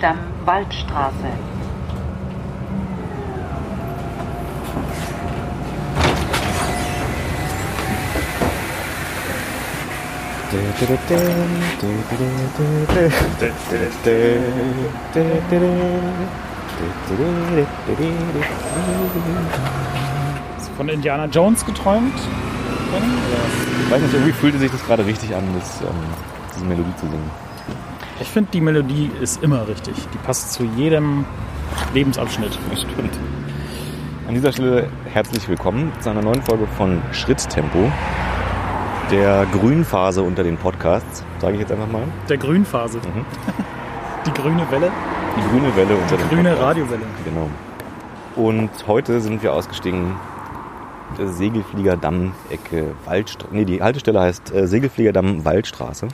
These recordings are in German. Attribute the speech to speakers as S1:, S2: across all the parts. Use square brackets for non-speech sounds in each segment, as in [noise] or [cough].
S1: Segelfliegerdamm Waldstraße.
S2: Hast du von Indiana Jones geträumt?
S3: Ich weiß nicht, irgendwie fühlte sich das gerade richtig an, das, ähm, diese Melodie zu singen.
S2: Ich finde, die Melodie ist immer richtig. Die passt zu jedem Lebensabschnitt.
S3: Das stimmt. An dieser Stelle herzlich willkommen zu einer neuen Folge von Schritttempo, der Grünphase unter den Podcasts, sage ich jetzt einfach mal.
S2: Der Grünphase.
S3: Mhm. [laughs]
S2: Die grüne Welle.
S3: Die grüne Welle unter den
S2: Grüne
S3: Podcasts.
S2: Radiowelle.
S3: Genau. Und heute sind wir ausgestiegen der Segelfliegerdamm-Ecke Waldstraße. Nee, die Haltestelle heißt äh, Segelfliegerdamm Waldstraße.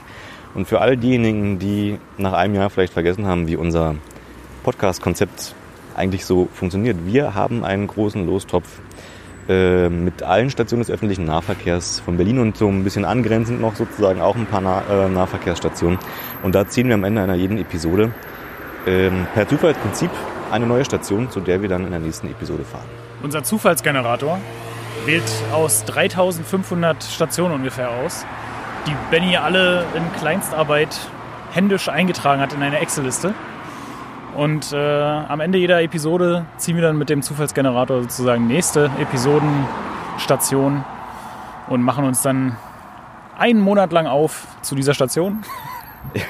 S3: Und für all diejenigen, die nach einem Jahr vielleicht vergessen haben, wie unser Podcast-Konzept eigentlich so funktioniert. Wir haben einen großen Lostopf äh, mit allen Stationen des öffentlichen Nahverkehrs von Berlin und so ein bisschen angrenzend noch sozusagen auch ein paar nah äh, Nahverkehrsstationen. Und da ziehen wir am Ende einer jeden Episode ähm, per Zufallsprinzip eine neue Station, zu der wir dann in der nächsten Episode fahren.
S2: Unser Zufallsgenerator wählt aus 3500 Stationen ungefähr aus, die Benny alle in Kleinstarbeit händisch eingetragen hat in eine Excel-Liste. Und äh, am Ende jeder Episode ziehen wir dann mit dem Zufallsgenerator sozusagen nächste Episodenstation und machen uns dann einen Monat lang auf zu dieser Station. [laughs]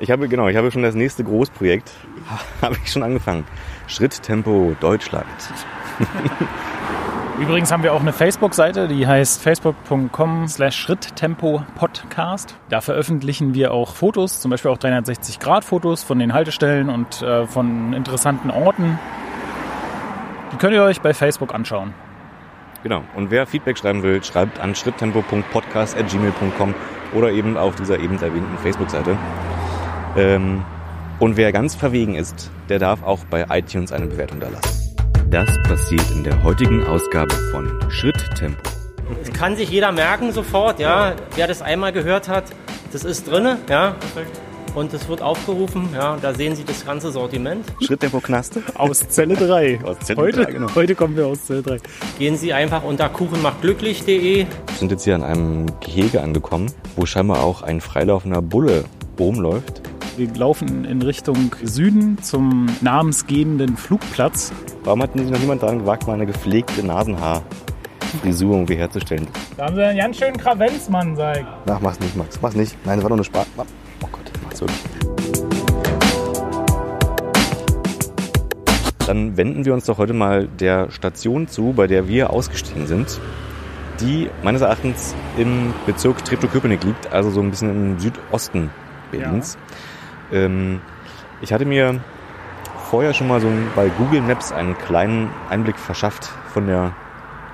S3: Ich habe, genau, ich habe schon das nächste Großprojekt, [laughs] habe ich schon angefangen. Schritttempo Deutschland. [laughs]
S2: Übrigens haben wir auch eine Facebook-Seite, die heißt facebook.com slash Schritttempo-Podcast. Da veröffentlichen wir auch Fotos, zum Beispiel auch 360-Grad-Fotos von den Haltestellen und äh, von interessanten Orten. Die könnt ihr euch bei Facebook anschauen.
S3: Genau. Und wer Feedback schreiben will, schreibt an schritttempo.podcast.gmail.com oder eben auf dieser eben erwähnten Facebook-Seite. Ähm, und wer ganz verwegen ist, der darf auch bei iTunes eine Bewertung da lassen. Das passiert in der heutigen Ausgabe von Schritttempo.
S4: Das kann sich jeder merken sofort, ja. Wer das einmal gehört hat, das ist drinne, ja. Und es wird aufgerufen, ja. Da sehen Sie das ganze Sortiment.
S3: Schritttempo Knaste.
S2: Aus Zelle 3.
S3: Aus Zelle
S2: heute,
S3: 3, genau.
S2: heute kommen wir aus Zelle 3.
S4: Gehen Sie einfach unter kuchenmachtglücklich.de.
S3: Wir sind jetzt hier an einem Gehege angekommen, wo scheinbar auch ein freilaufender Bulle rumläuft.
S2: Wir laufen in Richtung Süden zum namensgebenden Flugplatz.
S3: Warum hat sich noch niemand daran gewagt, mal eine gepflegte Nasenhaarfrisur irgendwie herzustellen?
S2: Da haben sie einen ganz schönen Kravenzmann, sag ich.
S3: Ach, mach's nicht, Max. Mach's nicht. Nein, das war doch nur Spaß. Oh Gott, mach's wirklich. Dann wenden wir uns doch heute mal der Station zu, bei der wir ausgestiegen sind, die meines Erachtens im Bezirk Treptow-Köpenick liegt, also so ein bisschen im Südosten Berlins. Ähm, ich hatte mir vorher schon mal so bei Google Maps einen kleinen Einblick verschafft von der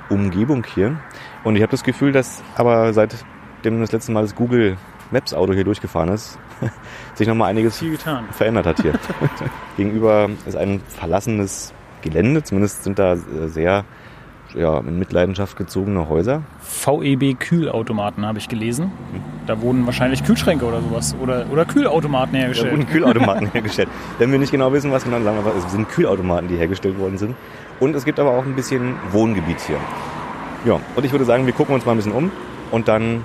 S3: Umgebung hier. Und ich habe das Gefühl, dass aber seitdem das letzte Mal das Google Maps Auto hier durchgefahren ist, [laughs] sich nochmal einiges verändert hat hier. [laughs] Gegenüber ist ein verlassenes Gelände, zumindest sind da äh, sehr ja, in Mitleidenschaft gezogene Häuser.
S2: VEB Kühlautomaten habe ich gelesen. Da wurden wahrscheinlich Kühlschränke oder sowas oder, oder Kühlautomaten
S3: Da
S2: hergestellt.
S3: wurden Kühlautomaten [laughs] hergestellt. Wenn wir nicht genau wissen, was genau sagen, aber es sind Kühlautomaten, die hergestellt worden sind. Und es gibt aber auch ein bisschen Wohngebiet hier. Ja, und ich würde sagen, wir gucken uns mal ein bisschen um und dann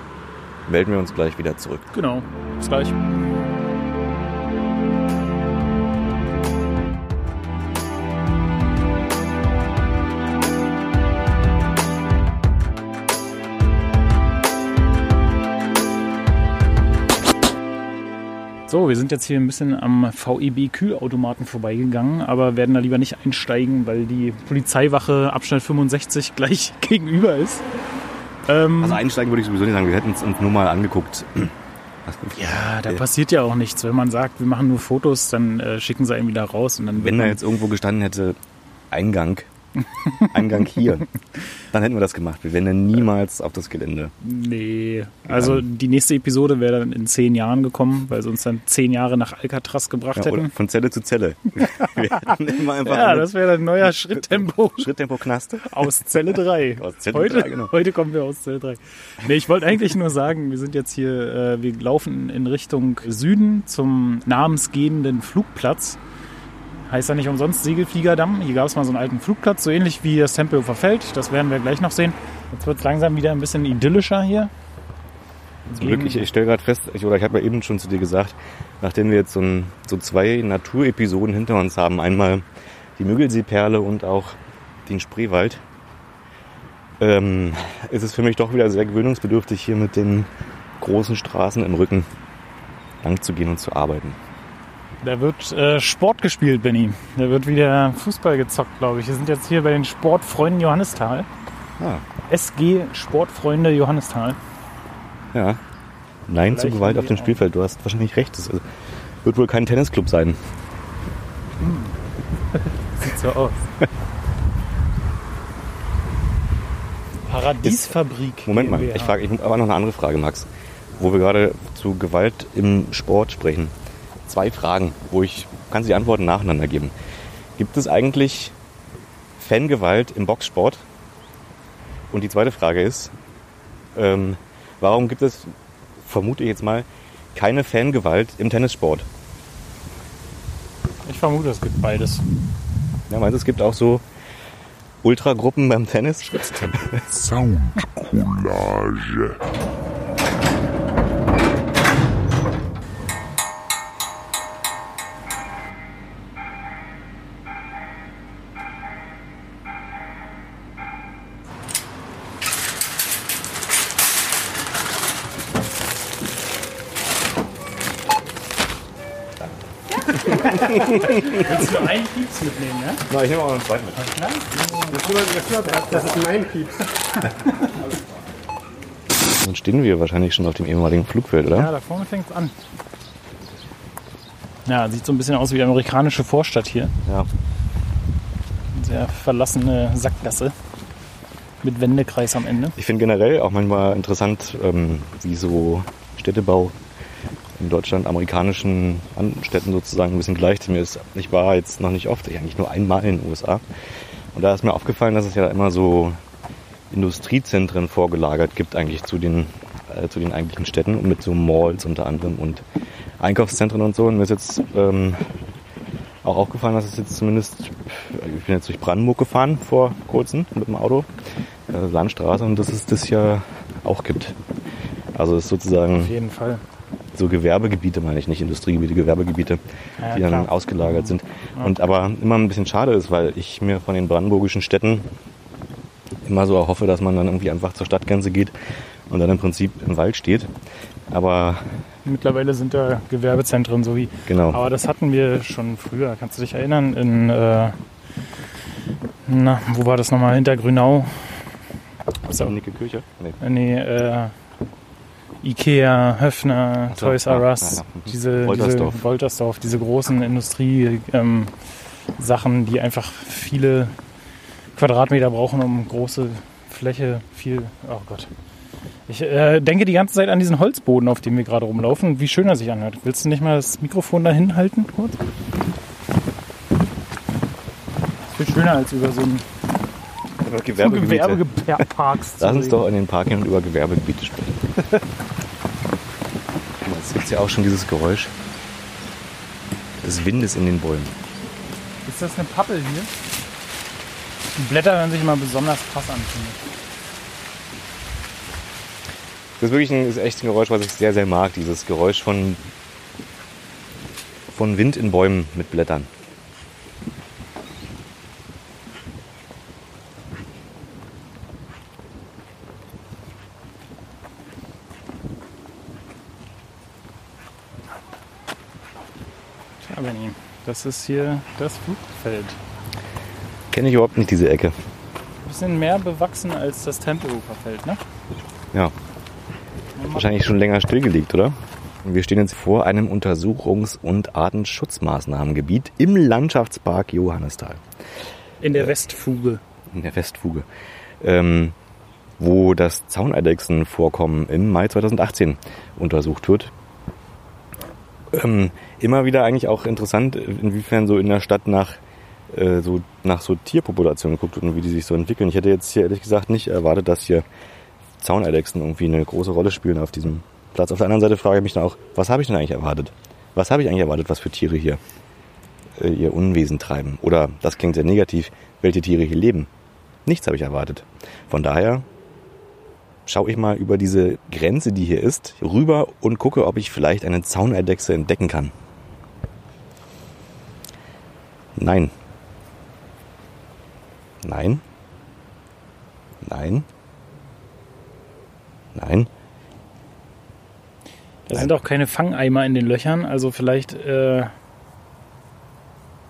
S3: melden wir uns gleich wieder zurück.
S2: Genau, bis gleich. So, wir sind jetzt hier ein bisschen am VEB Kühlautomaten vorbeigegangen, aber werden da lieber nicht einsteigen, weil die Polizeiwache Abschnitt 65 [laughs] gleich gegenüber ist. Ähm,
S3: Also einsteigen würde ich sowieso nicht sagen, wir hätten es uns nur mal angeguckt.
S2: Ja, da passiert ja auch nichts. Wenn man sagt, wir machen nur Fotos, dann äh, schicken sie einen wieder raus und dann
S3: Wenn da jetzt irgendwo gestanden hätte, Eingang, [laughs] Eingang hier. Dann hätten wir das gemacht. Wir wären dann niemals auf das Gelände.
S2: Nee. Also die nächste Episode wäre dann in zehn Jahren gekommen, weil sie uns dann zehn Jahre nach Alcatraz gebracht
S3: Ja,
S2: hätten.
S3: von Zelle zu Zelle. [laughs]
S2: Ja, das wäre dann neuer Schritttempo
S3: Schritttempo Knaste.
S2: aus Zelle 3. [laughs]
S3: Aus Zelle
S2: heute,
S3: 3, genau.
S2: heute kommen wir aus Zelle 3. Nee, ich wollte eigentlich nur sagen, wir sind jetzt hier, äh, wir laufen in Richtung Süden zum namensgebenden Flugplatz. Heißt ja nicht umsonst Segelfliegerdamm. Hier gab es mal so einen alten Flugplatz, so ähnlich wie das Tempelhofer Feld. Das werden wir gleich noch sehen. Jetzt wird es langsam wieder ein bisschen idyllischer hier.
S3: Zum Glück, ich, stelle gerade fest, ich, oder ich habe ja eben schon zu dir gesagt, nachdem wir jetzt so, ein, so zwei Naturepisoden hinter uns haben, einmal die Müggelseeperle und auch den Spreewald, ähm, ist es für mich doch wieder sehr gewöhnungsbedürftig, hier mit den großen Straßen im Rücken lang zu gehen und zu arbeiten.
S2: Da wird äh, Sport gespielt, Benny. Da wird wieder Fußball gezockt, glaube ich. Wir sind jetzt hier bei den Sportfreunden Johannisthal.
S3: Ah,
S2: SG Sportfreunde Johannisthal.
S3: ja. Nein zu
S2: Vielleicht
S3: Gewalt
S2: haben
S3: auf dem Spielfeld. Du hast wahrscheinlich recht. Das also, wird wohl kein Tennisclub sein. [laughs]
S2: Sieht so aus. Paradiesfabrik.
S3: Moment mal, ich frage, ich habe aber noch eine andere Frage, Max. Wo wir gerade zu Gewalt im Sport sprechen. Zwei Fragen, wo ich kann Sie die Antworten nacheinander geben. Gibt es eigentlich Fangewalt im Boxsport? Und die zweite Frage ist, ähm, warum gibt es, vermute ich jetzt mal, keine Fangewalt im Tennissport?
S2: Ich vermute, es gibt beides.
S3: Ja, meinst du, es gibt auch so Ultragruppen beim Tennis?
S5: Soundcollage.
S2: Willst du einen Pieps mitnehmen, ja?
S3: Na, ich nehme auch noch einen zweiten mit.
S6: Das ist mein Pieps.
S3: Dann stehen wir wahrscheinlich schon auf dem ehemaligen Flugfeld, oder?
S2: Ja, da vorne fängt es an. Ja, sieht so ein bisschen aus wie die amerikanische Vorstadt hier.
S3: ja.
S2: Sehr verlassene Sackgasse. Mit Wendekreis am Ende.
S3: Ich finde generell auch manchmal interessant, ähm, wie so Städtebau in Deutschland amerikanischen An- Städten sozusagen ein bisschen gleicht. Mir ist, ich war jetzt noch nicht oft, eigentlich nur einmal in den USA. Und da ist mir aufgefallen, dass es ja immer so Industriezentren vorgelagert gibt eigentlich zu den, äh, zu den eigentlichen Städten und mit so Malls unter anderem und Einkaufszentren und so. Und mir ist jetzt ähm, auch aufgefallen, dass es jetzt zumindest, ich bin jetzt durch Brandenburg gefahren vor kurzem mit dem Auto, äh, Landstraße, und dass es das ja auch gibt. Also ist sozusagen
S2: Auf jeden Fall.
S3: So Gewerbegebiete, meine ich nicht Industriegebiete, Gewerbegebiete,
S2: Ja,
S3: die dann
S2: klar.
S3: ausgelagert sind. Und aber immer ein bisschen schade ist, weil ich mir von den brandenburgischen Städten immer so erhoffe, dass man dann irgendwie einfach zur Stadtgrenze geht und dann im Prinzip im Wald steht. Aber
S2: Mittlerweile sind da Gewerbezentren so wie.
S3: genau.
S2: Aber das hatten wir schon früher. Kannst du dich erinnern? In, äh, na, wo war das nochmal? Hinter Grünau. So,
S3: Nicke Kirche? Nee.
S2: äh, nee, äh, Ikea, Höfner,
S3: so,
S2: Toys R Us,
S3: ja, ja.
S2: Diese,
S3: Woltersdorf.
S2: diese Woltersdorf, diese großen Industrie-Sachen, ähm, die einfach viele Quadratmeter brauchen, um große Fläche, viel. Oh Gott. Ich äh, denke die ganze Zeit an diesen Holzboden, auf dem wir gerade rumlaufen und wie schön er sich anhört. Willst du nicht mal das Mikrofon dahin halten kurz? Viel schöner als über so ein so
S3: Gewerbegebiete.
S2: Gewerbeparks zu
S3: Lass uns doch in den Park hin und über Gewerbegebiete sprechen. [laughs] Jetzt gibt es ja auch schon dieses Geräusch des Windes in den Bäumen.
S2: Ist das eine Pappel hier? Die Blätter hören sich immer besonders krass an, finde ich.
S3: Das ist wirklich ein, ist echt ein Geräusch, was ich sehr, sehr mag. Dieses Geräusch von, von Wind in Bäumen mit Blättern.
S2: Das ist hier das Flugfeld.
S3: Kenne ich überhaupt nicht diese Ecke.
S2: Bisschen mehr bewachsen als das Tempelhofer Feld, ne?
S3: Ja, wahrscheinlich schon länger stillgelegt, oder? Und wir stehen jetzt vor einem Untersuchungs- und Artenschutzmaßnahmengebiet im Landschaftspark Johannisthal.
S2: In der Westfuge.
S3: in der Westfuge, ähm, wo das Zauneidechsenvorkommen im Mai 2018 untersucht wird. Ähm, immer wieder eigentlich auch interessant, inwiefern so in der Stadt nach äh, so nach so Tierpopulationen geguckt und wie die sich so entwickeln. Ich hätte jetzt hier ehrlich gesagt nicht erwartet, dass hier Zauneidechsen irgendwie eine große Rolle spielen auf diesem Platz. Auf der anderen Seite frage ich mich dann auch, was habe ich denn eigentlich erwartet? Was habe ich eigentlich erwartet, was für Tiere hier äh, ihr Unwesen treiben? Oder, das klingt sehr negativ, welche Tiere hier leben? Nichts habe ich erwartet. Von daher schaue ich mal über diese Grenze, die hier ist, rüber und gucke, ob ich vielleicht eine Zauneidechse entdecken kann. Nein. Nein. Nein. Nein.
S2: Da sind auch keine Fangeimer in den Löchern, also vielleicht äh,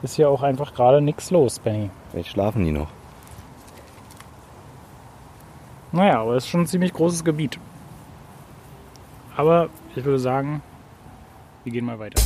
S2: ist hier auch einfach gerade nichts los, Benny.
S3: Vielleicht schlafen die noch.
S2: Naja, aber es ist schon ein ziemlich großes Gebiet. Aber ich würde sagen, wir gehen mal weiter.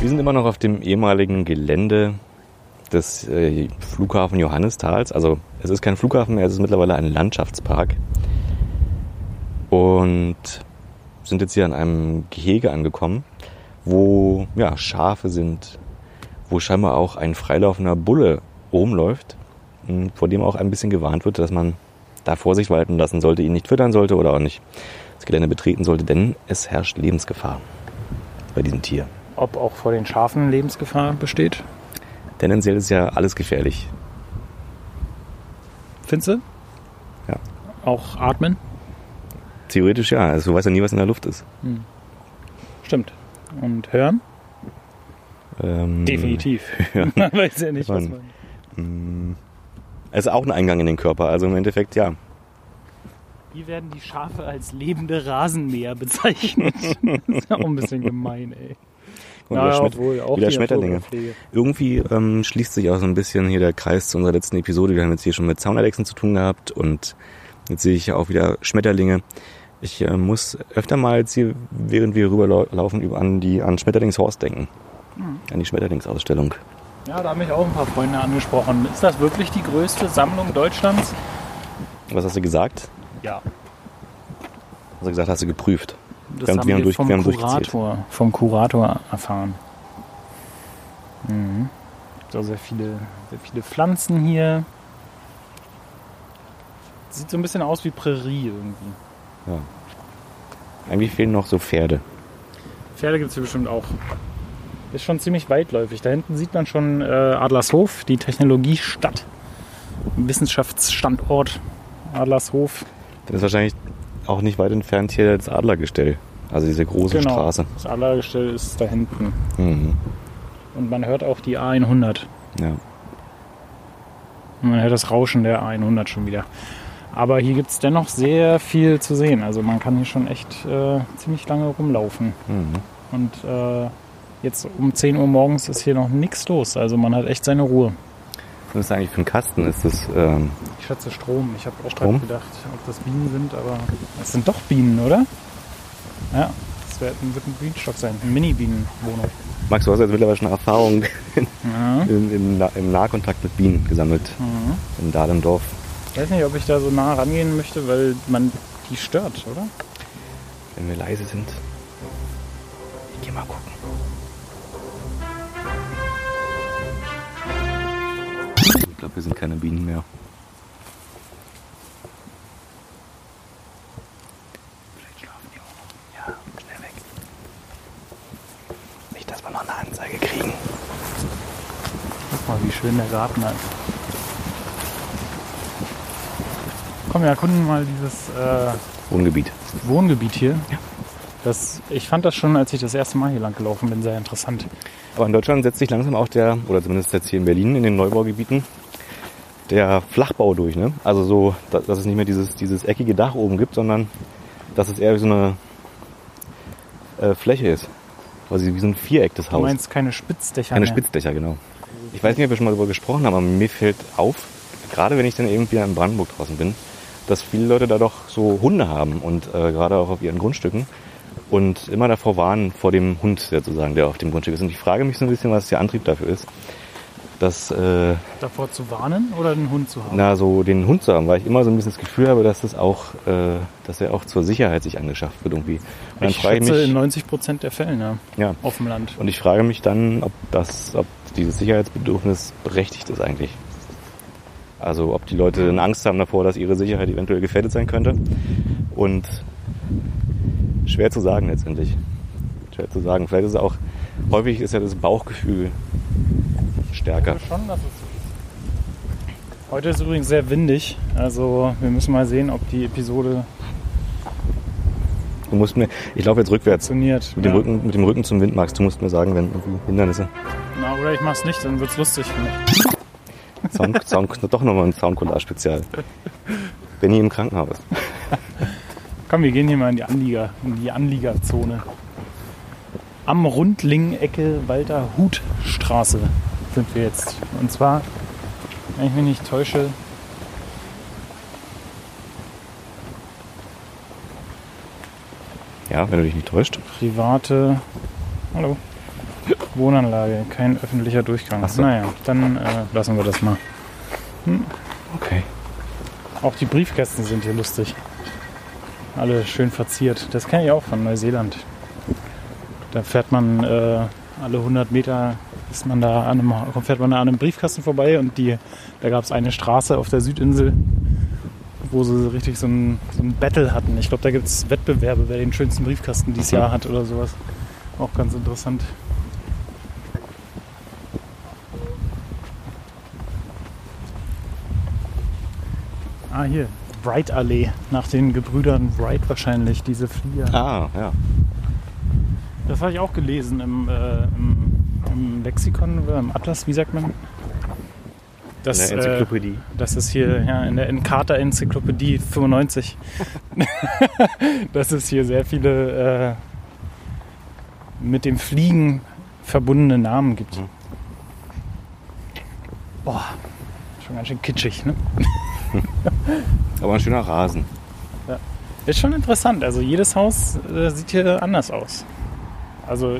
S3: Wir sind immer noch auf dem ehemaligen Gelände des äh, Flughafen Johannistals. Also es ist kein Flughafen mehr, es ist mittlerweile ein Landschaftspark. Und sind jetzt hier an einem Gehege angekommen, wo ja, Schafe sind, wo scheinbar auch ein freilaufender Bulle rumläuft, m, vor dem auch ein bisschen gewarnt wird, dass man da Vorsicht walten lassen sollte, ihn nicht füttern sollte oder auch nicht das Gelände betreten sollte, denn es herrscht Lebensgefahr bei diesem Tier.
S2: Ob auch vor den Schafen Lebensgefahr besteht?
S3: Tendenziell ist ja alles gefährlich.
S2: Findest du?
S3: Ja.
S2: Auch atmen?
S3: Theoretisch ja, also du weißt ja nie, was in der Luft ist.
S2: Stimmt. Und hören?
S3: Ähm,
S2: Definitiv. [laughs]
S3: Ja. [laughs]
S2: Man weiß ja nicht, was
S3: Man-
S2: man.
S3: Es ist auch ein Eingang in den Körper, also im Endeffekt ja.
S2: Hier werden die Schafe als lebende Rasenmäher bezeichnet. [laughs] das ist ja auch ein bisschen gemein, ey.
S3: Und
S2: Naja,
S3: wieder, Schmet
S2: obwohl, auch
S3: wieder Schmetterlinge. Irgendwie ähm, schließt sich auch so ein bisschen hier der Kreis zu unserer letzten Episode. Wir haben jetzt hier schon mit Zaunerdechsen zu tun gehabt und jetzt sehe ich ja auch wieder Schmetterlinge. Ich äh, muss öfter mal jetzt hier, während wir rüberlaufen, über an die an Schmetterlingshorst denken.
S2: Hm.
S3: An die Schmetterlingsausstellung.
S2: Ja, da haben mich auch ein paar Freunde angesprochen. Ist das wirklich die größte Sammlung Deutschlands?
S3: Was hast du gesagt?
S2: Ja.
S3: Hast du gesagt, hast du geprüft?
S2: Das
S3: haben- wir durch-
S2: vom. Kurator, vom Kurator erfahren. Mhm. So sehr viele, sehr viele Pflanzen hier. Sieht so ein bisschen aus wie Prärie irgendwie.
S3: Eigentlich fehlen noch so Pferde.
S2: Pferde gibt es hier bestimmt auch. Ist schon ziemlich weitläufig. Da hinten sieht man schon äh, Adlershof, die Technologiestadt. Wissenschaftsstandort Adlershof.
S3: Dann ist wahrscheinlich auch nicht weit entfernt hier das Adlergestell. Also diese große
S2: Genau.
S3: Straße.
S2: Das Adlergestell ist da hinten.
S3: Mhm.
S2: Und man hört auch die A100.
S3: Ja.
S2: Und Man hört das Rauschen der A100 schon wieder. Aber hier gibt es dennoch sehr viel zu sehen. Also man kann hier schon echt äh, ziemlich lange rumlaufen.
S3: Mhm.
S2: Und äh, jetzt um 10 Uhr morgens ist hier noch nichts los. Also man hat echt seine Ruhe.
S3: Was ist eigentlich für ein Kasten? Ist das, ähm,
S2: Ich schätze Strom. Ich habe auch gerade gedacht, ob das Bienen sind, aber es sind doch Bienen, oder? Ja, das wird ein, wird ein Bienenstock sein. Eine Mini-Bienenwohnung.
S3: Max, du hast jetzt mittlerweile schon Erfahrung [laughs]
S2: Ja.
S3: im, im, im Nahkontakt mit Bienen gesammelt.
S2: Mhm.
S3: In Dahlendorf.
S2: Ich weiß nicht, ob ich da so nah rangehen möchte, weil man die stört, oder?
S3: Wenn wir leise sind. Ich geh mal gucken. Glaube, wir sind keine Bienen mehr. Vielleicht schlafen die auch. Ja, schnell weg. Nicht, dass wir noch eine Anzeige kriegen.
S2: Guck mal, wie schön der Garten ist. Komm, wir erkunden mal dieses äh,
S3: Wohngebiet.
S2: Wohngebiet hier. Das, ich fand das schon, als ich das erste Mal hier lang gelaufen bin, sehr interessant.
S3: Aber in Deutschland setzt sich langsam auch der, oder zumindest jetzt hier in Berlin in den Neubaugebieten, der Flachbau durch. Ne? Also so, da- dass es nicht mehr dieses, dieses eckige Dach oben gibt, sondern dass es eher wie so eine äh, Fläche ist. quasi wie so ein Viereck das
S2: Du
S3: Haus.
S2: meinst keine Spitzdächer
S3: Keine
S2: mehr.
S3: Spitzdächer, genau. Ich weiß nicht, ob wir schon mal darüber gesprochen haben, aber mir fällt auf, gerade wenn ich dann irgendwie in Brandenburg draußen bin, dass viele Leute da doch so Hunde haben und äh, gerade auch auf ihren Grundstücken und immer davor warnen vor dem Hund sozusagen, der auf dem Grundstück ist. Und ich frage mich so ein bisschen, was der Antrieb dafür ist, dass äh,
S2: Davor zu warnen oder einen Hund zu haben?
S3: na so den Hund zu haben, weil ich immer so ein bisschen das Gefühl habe, dass das auch, äh, dass er auch zur Sicherheit sich angeschafft wird irgendwie. Und dann
S2: ich
S3: frage ich
S2: schätze
S3: mich,
S2: in 90 Prozent der Fällen, ja.
S3: ja,
S2: Auf dem Land.
S3: und ich frage mich dann, ob das, ob dieses Sicherheitsbedürfnis berechtigt ist eigentlich. Also ob die Leute dann Angst haben davor, dass ihre Sicherheit eventuell gefährdet sein könnte. Und schwer zu sagen letztendlich. Schwer zu sagen. Vielleicht ist es auch, häufig ist ja das Bauchgefühl stärker.
S2: Ich schon, dass es Heute ist übrigens sehr windig, also wir müssen mal sehen, ob die Episode
S3: Du musst mir, ich laufe jetzt rückwärts.
S2: funktioniert.
S3: Mit dem,
S2: Ja.
S3: Rücken, mit dem Rücken zum Wind, Max. Du musst mir sagen, wenn irgendwie Hindernisse.
S2: Na, oder ich mach's nicht, dann wird's lustig für mich.
S3: Sound, Sound, [laughs] doch nochmal ein Soundcollage-Spezial. Benny im Krankenhaus.
S2: Komm, wir gehen hier mal in die Anlieger, in die Anliegerzone. Am Rundling-Ecke Walter-Hut-Straße sind wir jetzt. Und zwar, wenn ich mich nicht täusche,
S3: Ja, wenn du dich nicht täuscht.
S2: private Hallo. Wohnanlage, kein öffentlicher Durchgang.
S3: Ach so.
S2: Naja, dann äh, lassen wir das mal.
S3: Okay.
S2: Auch die Briefkästen sind hier lustig. Alle schön verziert. Das kenne ich auch von Neuseeland. Da fährt man äh, alle 100 Meter ist man da an einem, fährt man da an einem Briefkasten vorbei und die, da gab es eine Straße auf der Südinsel, wo sie richtig so ein, so ein Battle hatten. Ich glaube, da gibt es Wettbewerbe, wer den schönsten Briefkasten dieses Jahr hat oder sowas. Auch ganz interessant. Ah, hier. Wright Allee. Nach den Gebrüdern Wright wahrscheinlich, diese Flieger.
S3: Ah, ja.
S2: Das habe ich auch gelesen im, äh, im, im Lexikon oder im Atlas, wie sagt man? Das,
S3: In der Enzyklopädie.
S2: Äh, das ist hier ja, in der Encarta Enzyklopädie 95. [laughs] dass es hier sehr viele äh, mit dem Fliegen verbundene Namen gibt.
S3: Mhm.
S2: Boah, schon ganz schön kitschig, ne? [laughs]
S3: Aber ein schöner Rasen.
S2: Ist schon interessant. Also jedes Haus äh, sieht hier anders aus. Also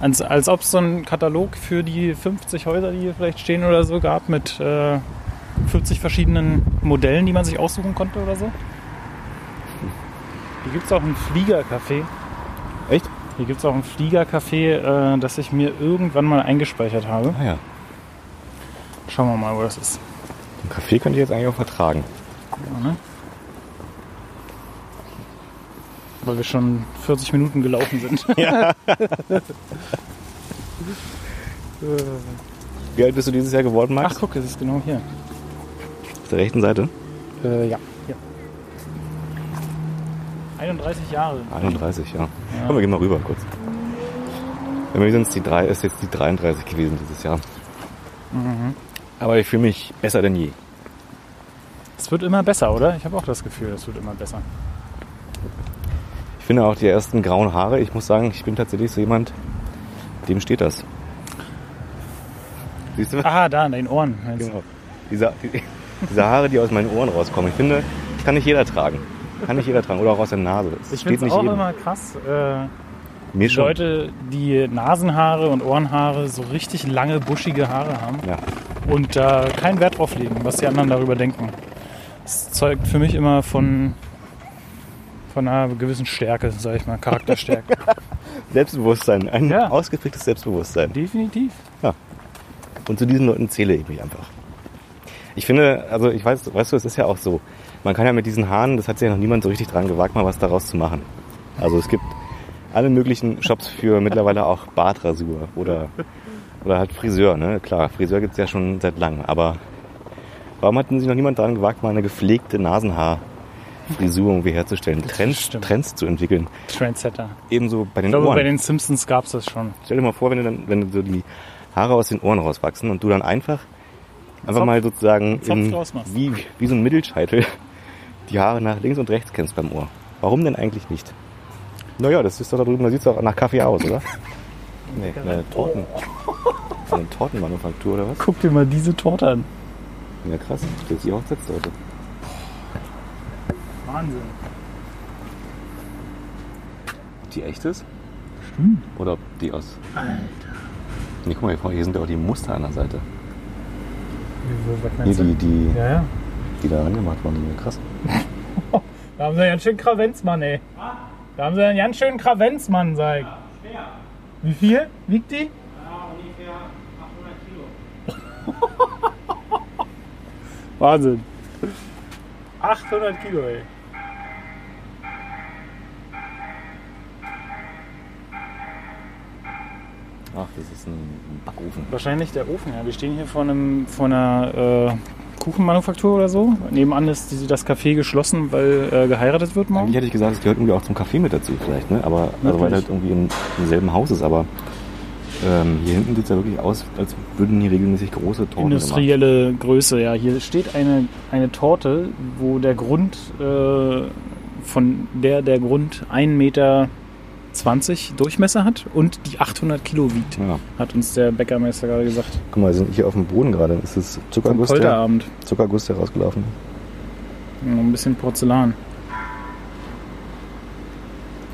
S2: als, als ob es so einen Katalog für die 50 Häuser, die hier vielleicht stehen oder so, gab mit äh, 40 verschiedenen Modellen, die man sich aussuchen konnte oder so. Hier gibt es auch ein Fliegercafé.
S3: Echt?
S2: Hier gibt es auch ein Fliegercafé, äh, das ich mir irgendwann mal eingespeichert habe.
S3: Ah ja.
S2: Schauen wir mal, wo das ist.
S3: Ein Kaffee könnte ich jetzt eigentlich auch vertragen.
S2: Ja, ne? Weil wir schon 40 Minuten gelaufen sind. [laughs]
S3: Wie alt bist du dieses Jahr geworden, Max?
S2: Ach guck, es ist genau hier.
S3: Auf der rechten Seite?
S2: Äh, ja, hier. 31 Jahre.
S3: 31, ja. Komm, wir gehen mal rüber kurz. Bei mir sind es die drei, ist jetzt die 33 gewesen dieses Jahr. Aber ich fühle mich besser denn je.
S2: Es wird immer besser, oder? Ich habe auch das Gefühl, es wird immer besser.
S3: Ich finde auch die ersten grauen Haare, ich muss sagen, ich bin tatsächlich so jemand, dem steht das. Siehst du?
S2: Ah, da, in den Ohren.
S3: Genau. Diese, die, diese Haare, die aus meinen Ohren rauskommen. Ich finde, das kann nicht jeder tragen. Kann nicht jeder tragen. Oder auch aus der Nase. Das
S2: Ich finde es auch
S3: jedem.
S2: immer krass. Äh,
S3: Mir schon.
S2: Leute, die Nasenhaare und Ohrenhaare so richtig lange, buschige Haare haben
S3: Ja.
S2: und da keinen Wert drauf legen, was die anderen darüber denken. Das zeugt für mich immer von, von einer gewissen Stärke, sag ich mal, Charakterstärke. [laughs]
S3: Selbstbewusstsein. Ein
S2: Ja.
S3: ausgeprägtes Selbstbewusstsein.
S2: Definitiv.
S3: Und zu diesen Leuten zähle ich mich einfach. Ich finde, also ich weiß, weißt du, es ist ja auch so. Man kann ja mit diesen Haaren, das hat sich ja noch niemand so richtig dran gewagt, mal was daraus zu machen. Also es gibt alle möglichen Shops für mittlerweile auch Bartrasur oder, oder halt Friseur, ne? Klar, Friseur gibt's ja schon seit langem, aber warum hat sich noch niemand daran gewagt, mal eine gepflegte Nasenhaarfrisur irgendwie herzustellen, Trends. Trends zu entwickeln?
S2: Trendsetter.
S3: Ebenso bei den
S2: Ich glaube,
S3: Ohren.
S2: bei den Simpsons gab es das schon.
S3: Stell dir mal vor, wenn du dann, wenn so die Haare aus den Ohren rauswachsen und du dann einfach, einfach
S2: Zopf-
S3: mal sozusagen in, wie, wie so ein Mittelscheitel die Haare nach links und rechts kennst beim Ohr. Warum denn eigentlich nicht? Naja, das ist doch da drüben, da sieht es auch nach Kaffee aus, oder? [laughs] Nee, eine Torten. Eine Tortenmanufaktur oder was?
S2: Guck dir mal diese Torte an.
S3: Ja, krass. Das ist die Hochzeitstorte.
S2: Wahnsinn.
S3: Die echt ist? Stimmt. Oder ob die aus. Alter. Nee, guck mal, hier vorne, hier sind ja auch die Muster an der Seite.
S2: Wieso, was
S3: Hier,
S2: meinst
S3: die,
S2: du?
S3: die,
S2: Ja, ja.
S3: die da rangemacht wurden, die sind krass. [laughs]
S2: Da haben sie einen ganz schönen Kravenzmann, ey. Da haben sie einen ganz schönen Kravenzmann, sag ich. Wie viel wiegt die?
S4: ungefähr 800 Kilo.
S2: Wahnsinn. 800 Kilo, ey.
S3: Ach, das ist ein Backofen.
S2: Wahrscheinlich der Ofen, ja. Wir stehen hier vor, einem, vor einer äh, Kuchenmanufaktur oder so. Nebenan ist die, das Café geschlossen, weil äh, geheiratet wird morgen.
S3: Eigentlich hätte ich gesagt, es gehört irgendwie auch zum Kaffee mit dazu vielleicht, ne? Aber also weil
S2: Möglich.
S3: halt irgendwie im, im selben Haus ist, aber ähm, hier hinten sieht es ja wirklich aus, als würden hier regelmäßig große Torten gemacht.
S2: Industrielle Größe, ja. Hier steht eine, eine Torte, wo der Grund, äh, von der der Grund 1,20 Meter Durchmesser hat und die 800 Kilo wiegt,
S3: Ja.
S2: hat uns der Bäckermeister gerade gesagt.
S3: Guck mal, wir sind hier auf dem Boden gerade. Ist das
S2: Vom
S3: Zuckerguss, der,
S2: Polterabend.
S3: Zuckerguss, der rausgelaufen ist?
S2: Noch ein bisschen Porzellan.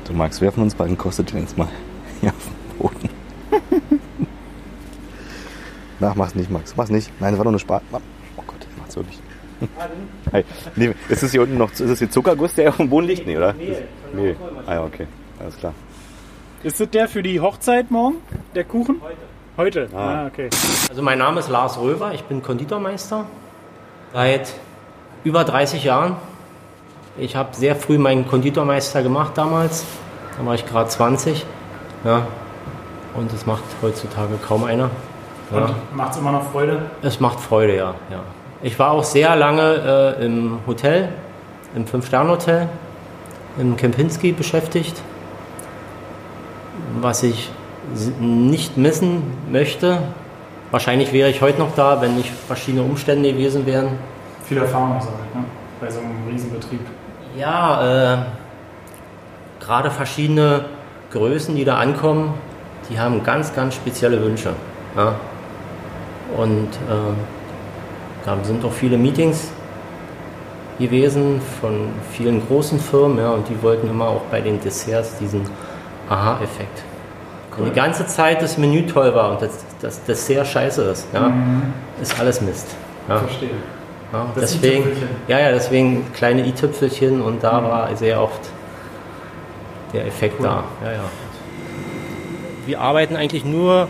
S3: So, Max, werfen uns beiden kostet jetzt mal [laughs] hier auf den Boden. [laughs] Nach, mach's nicht, Max. Mach's nicht. Nein, das war doch eine Spaß. Oh Gott, ich mach's wirklich. Hey, nee, ist es hier unten noch, ist es hier Zuckerguss, der auf dem Boden liegt? Nee, oder? Nee. Ah ja, okay. Alles klar.
S2: Ist das der für die Hochzeit morgen? Der Kuchen? Heute. Heute?
S3: Ah.
S2: Ah, okay.
S4: Also mein Name ist Lars Röver, ich bin Konditormeister seit über 30 Jahren. Ich habe sehr früh meinen Konditormeister gemacht damals. Da war ich gerade 20. Ja. Und das macht heutzutage kaum einer. Ja.
S2: Und macht's immer noch Freude?
S4: Es macht Freude, ja. ja. Ich war auch sehr lange äh, im Hotel, im Fünf-Sterne-Hotel, im Kempinski beschäftigt, was ich nicht missen möchte. Wahrscheinlich wäre ich heute noch da, wenn nicht verschiedene Umstände gewesen wären.
S2: Viel Erfahrung ist auch, ne? Bei so einem Riesenbetrieb.
S4: Ja, äh, gerade verschiedene Größen, die da ankommen, die haben ganz, ganz spezielle Wünsche. Ja? Und äh, da sind auch viele Meetings gewesen von vielen großen Firmen, ja, und die wollten immer auch bei den Desserts diesen Aha-Effekt. Wenn die ganze Zeit das Menü toll war und das, das Dessert scheiße ist, ja, ist alles Mist. Ja.
S2: Verstehe.
S4: Ja,
S2: Das
S4: deswegen, ja, ja, deswegen kleine i-Tüpfelchen und da war sehr oft der Effekt da. Ja, ja. Wir arbeiten eigentlich nur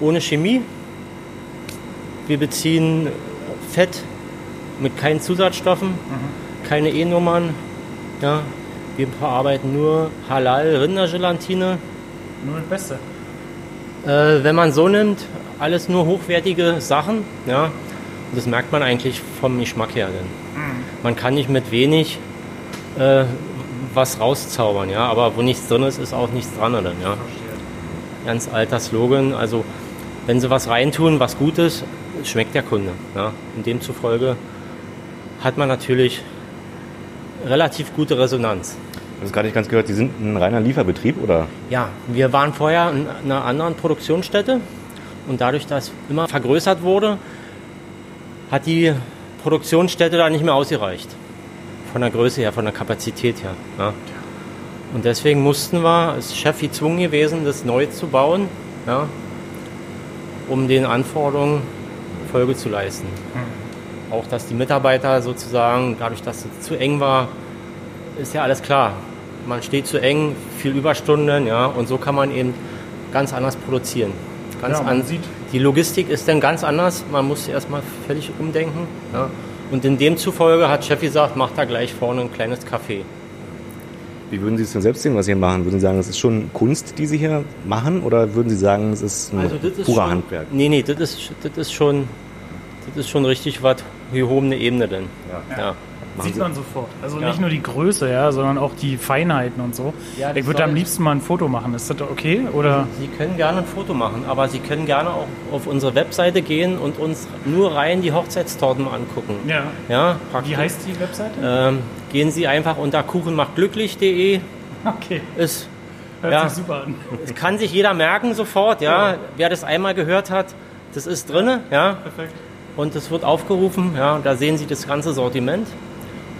S4: ohne Chemie. Wir beziehen Fett mit keinen Zusatzstoffen, keine E-Nummern. Ja. Wir verarbeiten nur Halal-Rindergelatine.
S2: Nur das Beste.
S4: Äh, wenn man so nimmt, alles nur hochwertige Sachen, ja. Und das merkt man eigentlich vom Geschmack her. Denn man kann nicht mit wenig äh, was rauszaubern, ja. Aber wo nichts drin ist, ist auch nichts dran, dann, ja. Ganz alter Slogan. Also wenn sie was reintun, was gut ist, schmeckt der Kunde. Ja. Und demzufolge hat man natürlich relativ gute Resonanz.
S3: Ich habe gerade nicht ganz gehört, die sind ein reiner Lieferbetrieb oder?
S4: Ja, wir waren vorher in einer anderen Produktionsstätte und dadurch, dass immer vergrößert wurde, hat die Produktionsstätte da nicht mehr ausgereicht. Von der Größe her, von der Kapazität her. Ja. Und deswegen mussten wir, ist Chef gezwungen gewesen, das neu zu bauen, ja, um den Anforderungen Folge zu leisten. Auch, dass die Mitarbeiter sozusagen, dadurch, dass es zu eng war, ist ja alles klar. Man steht zu eng, viel Überstunden, ja, und so kann man eben ganz anders produzieren. Ganz
S2: Ja, man
S4: an,
S2: sieht-
S4: die Logistik ist dann ganz anders. Man muss erstmal völlig umdenken. Ja. Und in dem zufolge hat Chef gesagt, macht da gleich vorne ein kleines Café.
S3: Wie würden Sie es denn selbst sehen, was Sie hier machen? Würden Sie sagen, es ist schon Kunst, die Sie hier machen? Oder würden Sie sagen, es ist ein
S4: Also das ist
S3: purer
S4: schon,
S3: Handwerk?
S4: Nee, nee, das ist, das ist schon, das ist schon richtig was gehobene Ebene denn.
S3: Ja.
S4: Ja.
S2: Sieht man sofort. Also
S4: Ja.
S2: nicht nur die Größe, ja, sondern auch die Feinheiten und so.
S4: Ja,
S2: ich würde am liebsten mal ein Foto machen. Ist das okay? Oder?
S4: Sie können gerne ein Foto machen, aber Sie können gerne auch auf unsere Webseite gehen und uns nur rein die Hochzeitstorten angucken.
S2: Ja.
S4: Ja, praktisch.
S2: Wie heißt die Webseite?
S4: Ähm, gehen Sie einfach unter kuchenmachtglücklich.de.
S2: Okay.
S4: Ist
S2: Hört
S4: Ja.
S2: sich super an. [laughs]
S4: Das kann sich jeder merken sofort, ja. Wer das einmal gehört hat, das ist drinne, ja.
S2: Perfekt.
S4: Und es wird aufgerufen, ja. Da sehen Sie das ganze Sortiment.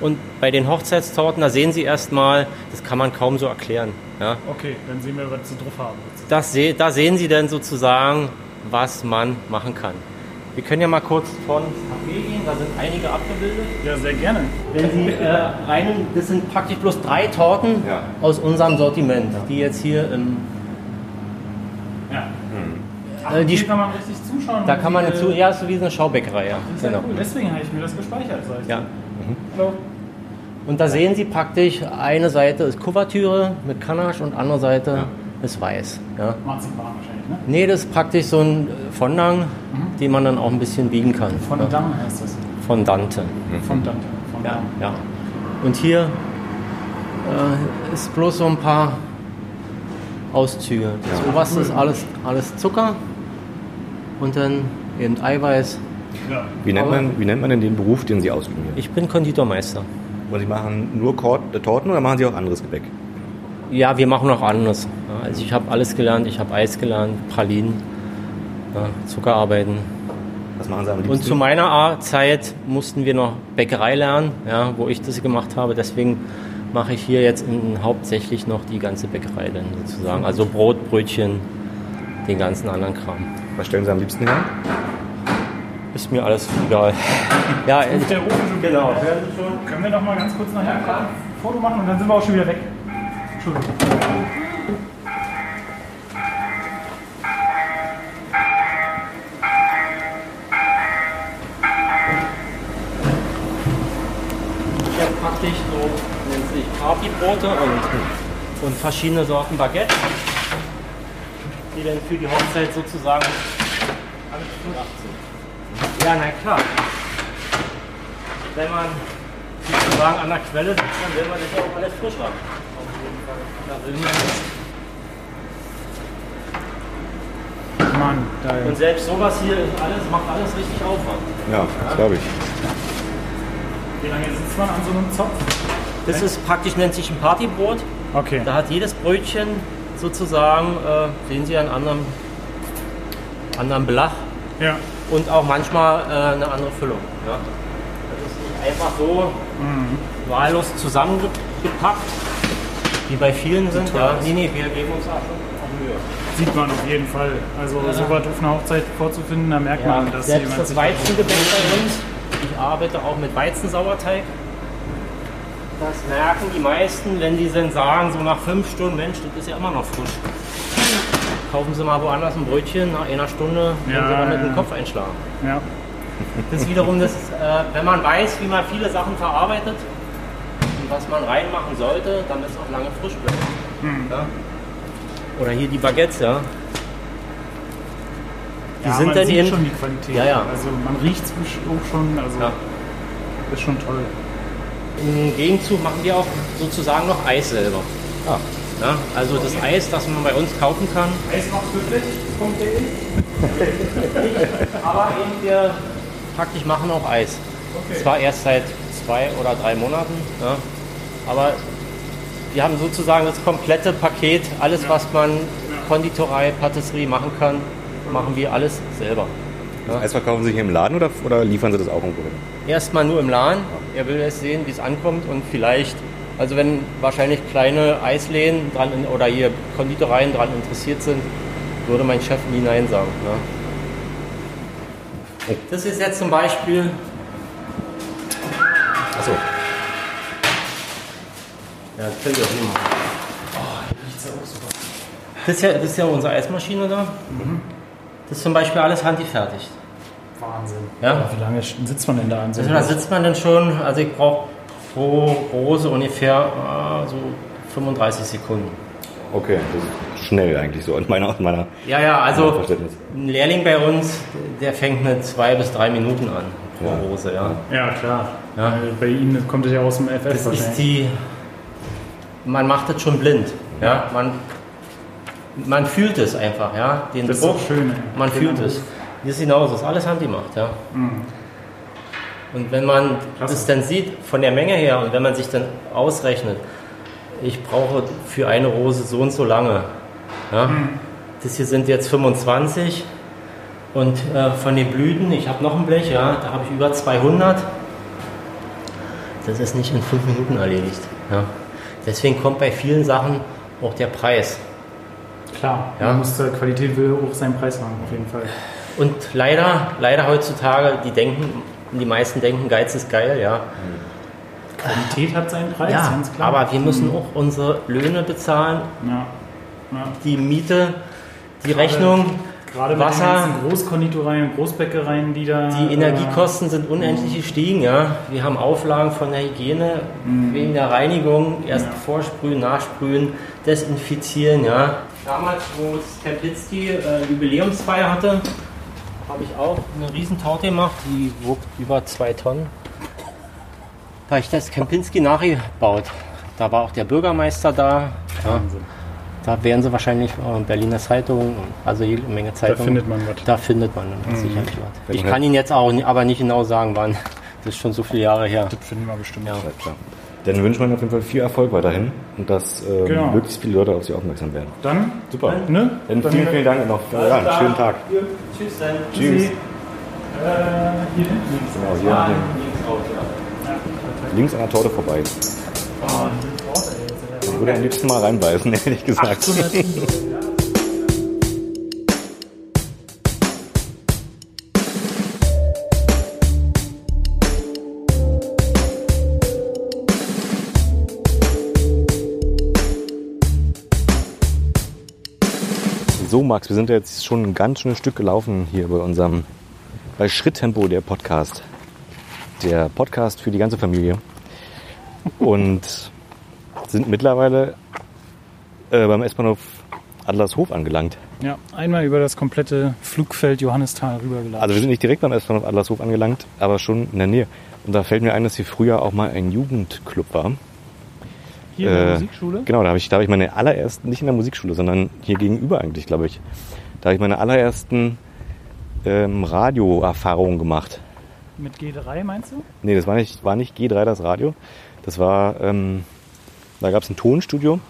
S4: Und bei den Hochzeitstorten, da sehen Sie erstmal, das kann man kaum so erklären, ja.
S2: Okay, dann sehen wir, was sie drauf haben.
S4: Das, se- da sehen Sie dann sozusagen, was man machen kann. Wir können ja mal kurz von Café gehen, da sind einige abgebildet.
S2: Ja, sehr gerne.
S4: Wenn Sie äh, rein, das sind praktisch bloß drei Torten
S3: Ja.
S4: aus unserem Sortiment, die jetzt hier im.
S2: Ja.
S4: Äh, die,
S2: Hier kann man richtig zuschauen.
S4: da kann man
S2: äh,
S4: ja, ist so wie eine Schaubäckerei, ja.
S2: Das ist ja
S4: Genau.
S2: cool. Deswegen habe ich mir das gespeichert. Sag ich.
S4: Ja.
S2: Hallo.
S4: Und da sehen Sie praktisch, eine Seite ist Kuvertüre mit Kanache und andere Seite ist weiß. Ja.
S2: Marzipan wahrscheinlich, ne?
S4: Nee, das ist praktisch so ein Fondant, den man dann auch ein bisschen biegen kann.
S2: Von
S4: ja.
S2: Heißt das.
S4: Fondante.
S2: Von Dante. Von
S4: Ja, ja. Und hier äh, ist bloß so ein paar Auszüge. Das oberste ist alles, alles Zucker und dann eben Eiweiß.
S2: Ja.
S3: Wie nennt,
S4: Aber-
S3: man, wie nennt man denn den Beruf, den Sie ausüben hier?
S4: Ich bin Konditormeister.
S3: Und Sie machen nur äh, Torten oder machen Sie auch anderes Gebäck?
S4: Ja, wir machen auch anderes. Also ich habe alles gelernt. Ich habe Eis gelernt, Pralinen, Zuckerarbeiten.
S3: Was machen Sie am liebsten?
S4: Und zu meiner Zeit mussten wir noch Bäckerei lernen, ja, wo ich das gemacht habe. Deswegen mache ich hier jetzt in, hauptsächlich noch die ganze Bäckerei dann sozusagen. Also Brot, Brötchen, den ganzen anderen Kram.
S3: Was stellen Sie am liebsten her?
S4: Ist mir alles egal. Ja, ich,
S2: Der Ofen schon
S4: genau.
S2: Können wir noch mal ganz kurz nachher ein Foto machen und dann sind wir auch schon wieder weg. Entschuldigung.
S4: Ich habe praktisch so nennt sich Partybrote und, und verschiedene Sorten Baguette, die dann für die Hochzeit sozusagen alles gedacht sind. Ja, na klar. Wenn man sozusagen an der Quelle sitzt, dann will man das ja auch alles frisch haben. Auf jeden Fall. Da will man das.
S2: Mann, da
S4: Und selbst sowas hier ist alles, macht alles richtig Aufwand.
S3: Ja, das glaube ich.
S2: Wie lange sitzt man an so einem Zopf?
S4: Das ist praktisch, nennt sich ein Partybrot.
S2: Okay.
S4: Da hat jedes Brötchen sozusagen, äh, sehen Sie, einen anderen, anderen Belach
S2: Ja.
S4: Und auch manchmal äh, eine andere Füllung. Ja. Das ist nicht einfach so wahllos zusammengepackt, wie bei vielen sind. Ja. Nee, nee, wir geben uns auch schon Mühe.
S2: Sieht man auf jeden Fall. Also so was auf einer Hochzeit vorzufinden, da merkt
S4: Ja,
S2: man, dass
S4: selbst
S2: jemand
S4: das Weizengebäck bei uns, ich arbeite auch mit Weizensauerteig. Das merken die meisten, wenn die dann sagen, so nach fünf Stunden, Mensch, das ist ja immer noch frisch. Kaufen Sie mal woanders ein Brötchen, nach einer Stunde
S2: Ja,
S4: werden Sie damit
S2: ja,
S4: den
S2: ja.
S4: Kopf einschlagen.
S2: Ja.
S4: Das ist wiederum, das, äh, wenn man weiß, wie man viele Sachen verarbeitet und was man reinmachen sollte, damit es auch lange frisch bleibt.
S2: Hm.
S4: Ja? Oder hier die Baguettes, ja. Die
S2: ja,
S4: sind
S2: man
S4: dann
S2: sieht
S4: eben.
S2: schon die Qualität.
S4: Ja, ja.
S2: Also man riecht es auch schon. Also
S4: Ja.
S2: ist schon toll.
S4: Im Gegenzug machen wir auch sozusagen noch Eis selber.
S3: Ah.
S4: Ja, also das Eis, das man bei uns kaufen kann.
S2: Eismachtglücklich.de
S4: Aber eben wir praktisch machen auch Eis. Zwar erst seit zwei oder drei Monaten, ja, aber wir haben sozusagen das komplette Paket, alles was man Konditorei, Patisserie machen kann, machen wir alles selber.
S3: Eis verkaufen Sie hier im Laden oder, oder liefern Sie das auch irgendwo hin?
S4: Erstmal nur im Laden. Er will es sehen, wie es ankommt und vielleicht, also wenn wahrscheinlich kleine Eisläden dran in, oder hier Konditoreien dran interessiert sind, würde mein Chef nie Nein sagen. Ja. Das ist jetzt zum Beispiel,
S3: Achso.
S4: ja, das ihr auch hier machen. Das ist, ja, das ist ja unsere Eismaschine da. Das ist zum Beispiel alles handgefertigt.
S2: Wahnsinn.
S4: Ja.
S2: Wie lange sitzt man denn da an so
S4: Also da sitzt man dann schon, also ich brauche pro Rose ungefähr äh, so 35 Sekunden.
S3: Okay, das ist schnell eigentlich so. Und meiner, und meiner
S4: Ja, ja, also
S3: Verständnis.
S4: ein Lehrling bei uns, der fängt mit zwei bis drei Minuten an pro
S3: Ja.
S4: Rose, ja.
S2: Ja, klar.
S4: Ja.
S2: Weil Bei Ihnen kommt es ja aus dem FF
S4: Das ist die, man macht das schon blind, ja. Man, man fühlt es einfach, ja. Den
S2: Das ist
S4: Druck,
S2: doch schön. ey.
S4: man
S2: Den
S4: fühlt es. Das ist genauso, das ist alles handgemacht, ja.
S2: Mhm.
S4: Und wenn man
S2: Klasse.
S4: das dann sieht, von der Menge her, und wenn man sich dann ausrechnet, ich brauche für eine Rose so und so lange. Ja? Das hier sind jetzt 25 und äh, von den Blüten, ich habe noch ein Blech, ja, da habe ich über 200. Das ist nicht in fünf Minuten erledigt. Ja? Deswegen kommt bei vielen Sachen auch der Preis.
S2: Klar,
S4: Ja.
S2: man muss, äh, Qualität will auch seinen Preis haben, auf jeden Fall.
S4: Und leider, leider heutzutage, die denken, die meisten denken, Geiz ist geil, ja.
S2: Qualität hat seinen Preis,
S4: Ja,
S2: ganz klar.
S4: aber wir müssen auch unsere Löhne bezahlen,
S2: Ja. ja.
S4: die Miete, die Rechnung,
S2: Gerade mit
S4: Wasser.
S2: den ganzen Großkonditoreien und Großbäckereien, die da.
S4: die Energiekosten sind unendlich gestiegen, ja. Wir haben Auflagen von der Hygiene wegen der Reinigung, erst vorsprühen, nachsprühen, desinfizieren, ja. Damals, wo es Kempinski äh, Jubiläumsfeier hatte, habe ich auch eine Riesentorte gemacht, die wog über zwei Tonnen. Da habe ich das Kempinski nachgebaut. Da war auch der Bürgermeister da. Ja. Da werden sie wahrscheinlich äh, Berliner Zeitung, also jede Menge
S2: Da
S4: Zeitungen.
S2: findet man was.
S4: Da findet man dann sicherlich was. Ich kann Ihnen jetzt auch aber nicht genau sagen, wann. Das ist schon so viele Jahre her.
S2: Das finden wir bestimmt.
S4: Ja.
S3: Ja. Dann wünschen wir Ihnen auf jeden Fall viel Erfolg weiterhin und dass ähm,
S2: Genau.
S3: möglichst viele Leute auf Sie aufmerksam werden.
S2: Dann,
S3: Super.
S2: ne?
S3: Dann vielen, vielen Dank noch ja, einen schönen Tag.
S4: Tschüss dann.
S3: Tschüss.
S2: Äh, hier hinten.
S3: Genau, hier an dem- links an der Torte vorbei. Ich würde am liebsten mal reinbeißen, [laughs] ehrlich gesagt. Max, wir sind jetzt schon ein ganz schönes Stück gelaufen hier bei unserem, bei Schritttempo, der Podcast. Der Podcast für die ganze Familie. Und sind mittlerweile äh, beim S-Bahnhof Adlershof angelangt.
S2: Ja, einmal über das komplette Flugfeld Johannisthal rübergeladen.
S3: Also wir sind nicht direkt beim S-Bahnhof Adlershof angelangt, aber schon in der Nähe. Und da fällt mir ein, dass hier früher auch mal ein Jugendclub war.
S2: Hier in der
S3: äh,
S2: Musikschule.
S3: Genau, da habe ich, da habe ich meine allerersten, nicht in der Musikschule, sondern hier gegenüber eigentlich, glaube ich. Da habe ich meine allerersten ähm, Radioerfahrungen gemacht.
S2: Mit G3 meinst du?
S3: Nee, das war nicht, war nicht G3 das Radio. Das war, ähm, da gab es ein Tonstudio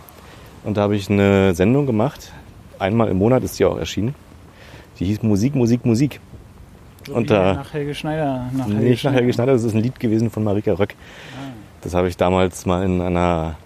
S3: und da habe ich eine Sendung gemacht. Einmal im Monat ist die auch erschienen. Die hieß Musik, Musik, Musik.
S2: So
S3: Und da-
S2: nach Helge Schneider. Nach
S3: Nicht nach Helge Schneider, das ist ein Lied gewesen von Marika Röck.
S2: Ah.
S3: Das habe ich damals mal in einer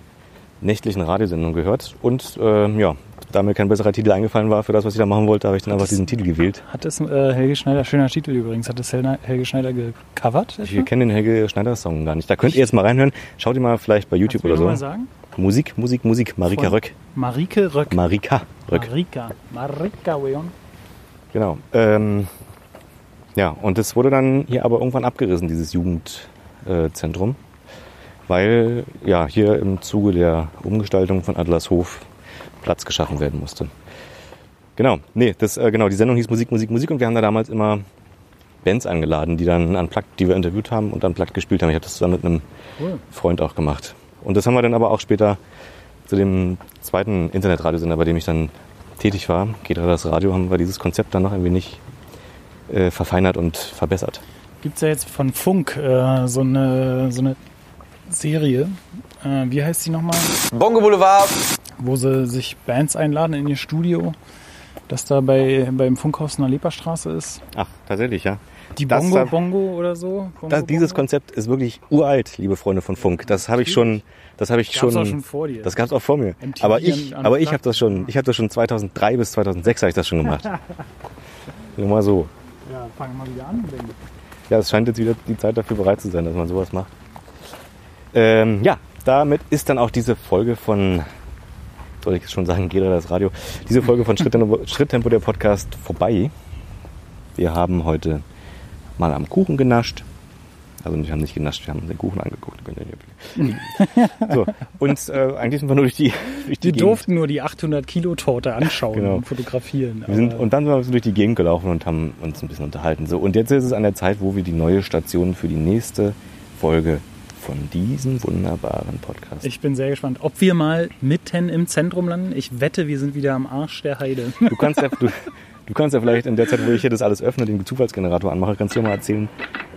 S3: nächtlichen Radiosendung gehört. Und äh, ja, da mir kein besserer Titel eingefallen war für das, was ich da machen wollte, habe ich dann einfach diesen Titel gewählt.
S2: Hat es äh, Helge Schneider, schöner Titel übrigens, hat es Helge Helge Schneider gecovert?
S3: Ich kenne den Helge Schneider Song gar nicht. Da könnt ihr jetzt mal reinhören. Schaut ihr mal vielleicht bei YouTube oder so.
S2: mal sagen?
S3: Musik, Musik, Musik. Marika
S2: Von-
S3: Röck.
S2: Marike Röck.
S3: Marika Röck.
S2: Marika. Marika Weon.
S3: Genau. Ähm, ja, und das wurde dann hier aber irgendwann abgerissen, dieses Jugendzentrum. Weil ja hier im Zuge der Umgestaltung von Adlershof Platz geschaffen werden musste. Genau, nee, das, äh, genau, die Sendung hieß Musik, Musik, Musik und wir haben da damals immer Bands eingeladen, die dann unplugged, die wir interviewt haben und unplugged gespielt haben. Ich habe das zusammen mit einem
S2: Cool.
S3: Freund auch gemacht. Und das haben wir dann aber auch später zu dem zweiten Internetradiosender, bei dem ich dann tätig war, geht das Radio, haben wir dieses Konzept dann noch ein wenig äh, verfeinert und verbessert.
S2: Gibt es ja jetzt von Funk äh, so, eine, so eine Serie. Äh, wie heißt die nochmal?
S5: Bongo Boulevard.
S2: Wo sie sich Bands einladen in ihr Studio. Das da bei, beim Funkhaus in der Leperstraße ist.
S3: Ach, tatsächlich, ja.
S2: Die
S3: Das
S2: Bongo
S3: da-
S2: Bongo oder so. Bongo,
S3: Das, dieses
S2: Bongo?
S3: Konzept ist wirklich uralt, liebe Freunde von Funk. Das habe ich schon, das habe ich
S2: Gab's
S3: schon,
S2: auch schon vor dir.
S3: das gab es auch vor mir.
S2: MTV
S3: Aber ich,
S2: an-
S3: aber ich habe das schon, ich habe das schon 2003 bis 2006 habe ich das schon gemacht. [laughs] Nur mal so.
S2: Ja, fangen wir mal wieder an. Denke.
S3: Ja, es scheint jetzt wieder die Zeit dafür bereit zu sein, dass man sowas macht. Ähm, ja, damit ist dann auch diese Folge von, soll ich jetzt schon sagen, geht da das Radio, diese Folge von Schritttempo, [laughs] Schritttempo der Podcast vorbei. Wir haben heute mal am Kuchen genascht. Also wir haben nicht genascht, wir haben den Kuchen angeguckt. So, und äh, eigentlich sind wir nur durch die, durch die
S2: Wir
S3: Gegend.
S2: durften nur die 800 Kilo Torte anschauen
S3: Genau.
S2: und fotografieren.
S3: Sind, und dann sind wir durch die Gegend gelaufen und haben uns ein bisschen unterhalten. So, und jetzt ist es an der Zeit, wo wir die neue Station für die nächste Folge von diesem wunderbaren Podcast.
S2: ich bin sehr gespannt, ob wir mal mitten im Zentrum landen. Ich wette, wir sind wieder am Arsch der Heide.
S3: du, kannst ja, du, du kannst ja vielleicht in der Zeit, wo ich hier das alles öffne, den Zufallsgenerator anmache, kannst du mal erzählen,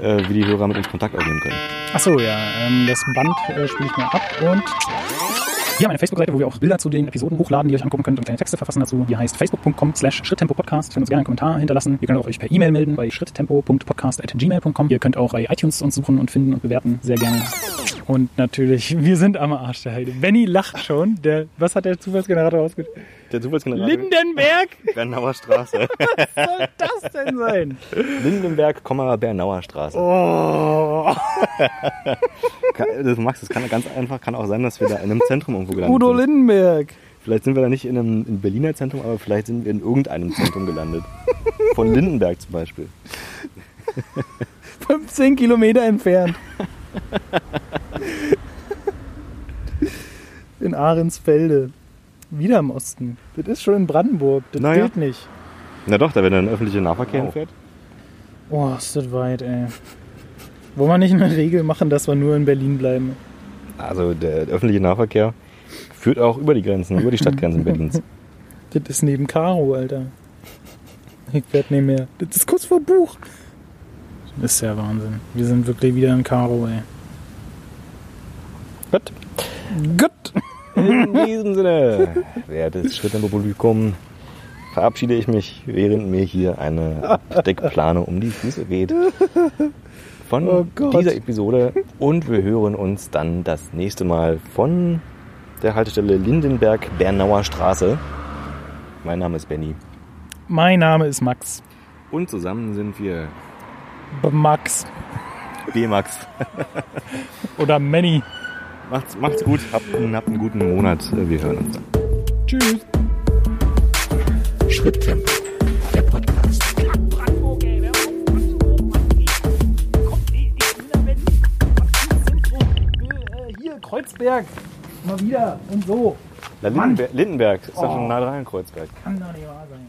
S3: äh, wie die Hörer mit uns Kontakt aufnehmen können.
S2: Achso, ja, ähm, das Band äh, spiele ich mal ab und Wir haben eine Facebook-Seite, wo wir auch Bilder zu den Episoden hochladen, die ihr euch angucken könnt und kleine Texte verfassen dazu. Die heißt facebook.com slash schritttempo-podcast. Ihr könnt uns gerne einen Kommentar hinterlassen. Ihr könnt auch euch per E-Mail melden bei schritttempo.podcast.gmail.com. Ihr könnt auch bei iTunes uns suchen und finden und bewerten. Sehr gerne. Und natürlich, wir sind am Arsch der Heide. Benny lacht schon. Der, was hat der Zufallsgenerator ausgedacht?
S3: Der Zufallsgenerator.
S2: Lindenberg? [laughs]
S3: Bernauer Straße. [laughs]
S2: Was soll das denn sein?
S3: Lindenberg, Bernauer Straße.
S2: Oh. [laughs]
S3: Das, Max, das kann ganz einfach, kann auch sein, dass wir da in einem Zentrum irgendwo gelandet
S2: Udo
S3: sind.
S2: Lindenberg.
S3: Vielleicht sind wir da nicht in einem in Berliner Zentrum, aber vielleicht sind wir in irgendeinem Zentrum gelandet. [laughs] Von Lindenberg zum Beispiel. [laughs]
S2: 15 Kilometer entfernt. [laughs] In Ahrensfelde. Wieder im Osten. Das ist schon in Brandenburg. Das
S3: Naja.
S2: gilt nicht.
S3: Na doch, da wenn dann öffentlicher Nahverkehr hinfährt.
S2: Oh, ist das weit, ey. Wollen wir nicht eine Regel machen, dass wir nur in Berlin bleiben?
S3: Also der öffentliche Nahverkehr führt auch über die Grenzen, über die Stadtgrenzen [laughs] Berlins.
S2: Das ist neben Karo, Alter. Ich werd nicht mehr. Das ist kurz vor Buch. Das ist ja Wahnsinn. Wir sind wirklich wieder in Karo, ey.
S3: Gut.
S2: Gut.
S3: In diesem Sinne, wertes Schritttempo-Publikum, verabschiede ich mich, während mir hier eine Steckplane um die Füße weht. Von
S2: Oh
S3: dieser Episode und wir hören uns dann das nächste Mal von der Haltestelle Lindenberg-Bernauer Straße. Mein Name ist Benny
S2: Mein Name ist Max.
S3: und zusammen sind wir
S2: B Max.
S3: B-Max. [laughs]
S2: Oder Manny.
S3: Macht's, macht's gut, habt einen, habt einen guten Monat. Wir hören uns.
S2: Tschüss.
S5: Schritttempo, der Podcast.
S2: Äh, Hier, Kreuzberg. Mal wieder. Und so.
S3: Na. Lindenberg, Lindenberg ist doch schon nah dran, Kreuzberg.
S2: Kann doch nicht wahr sein.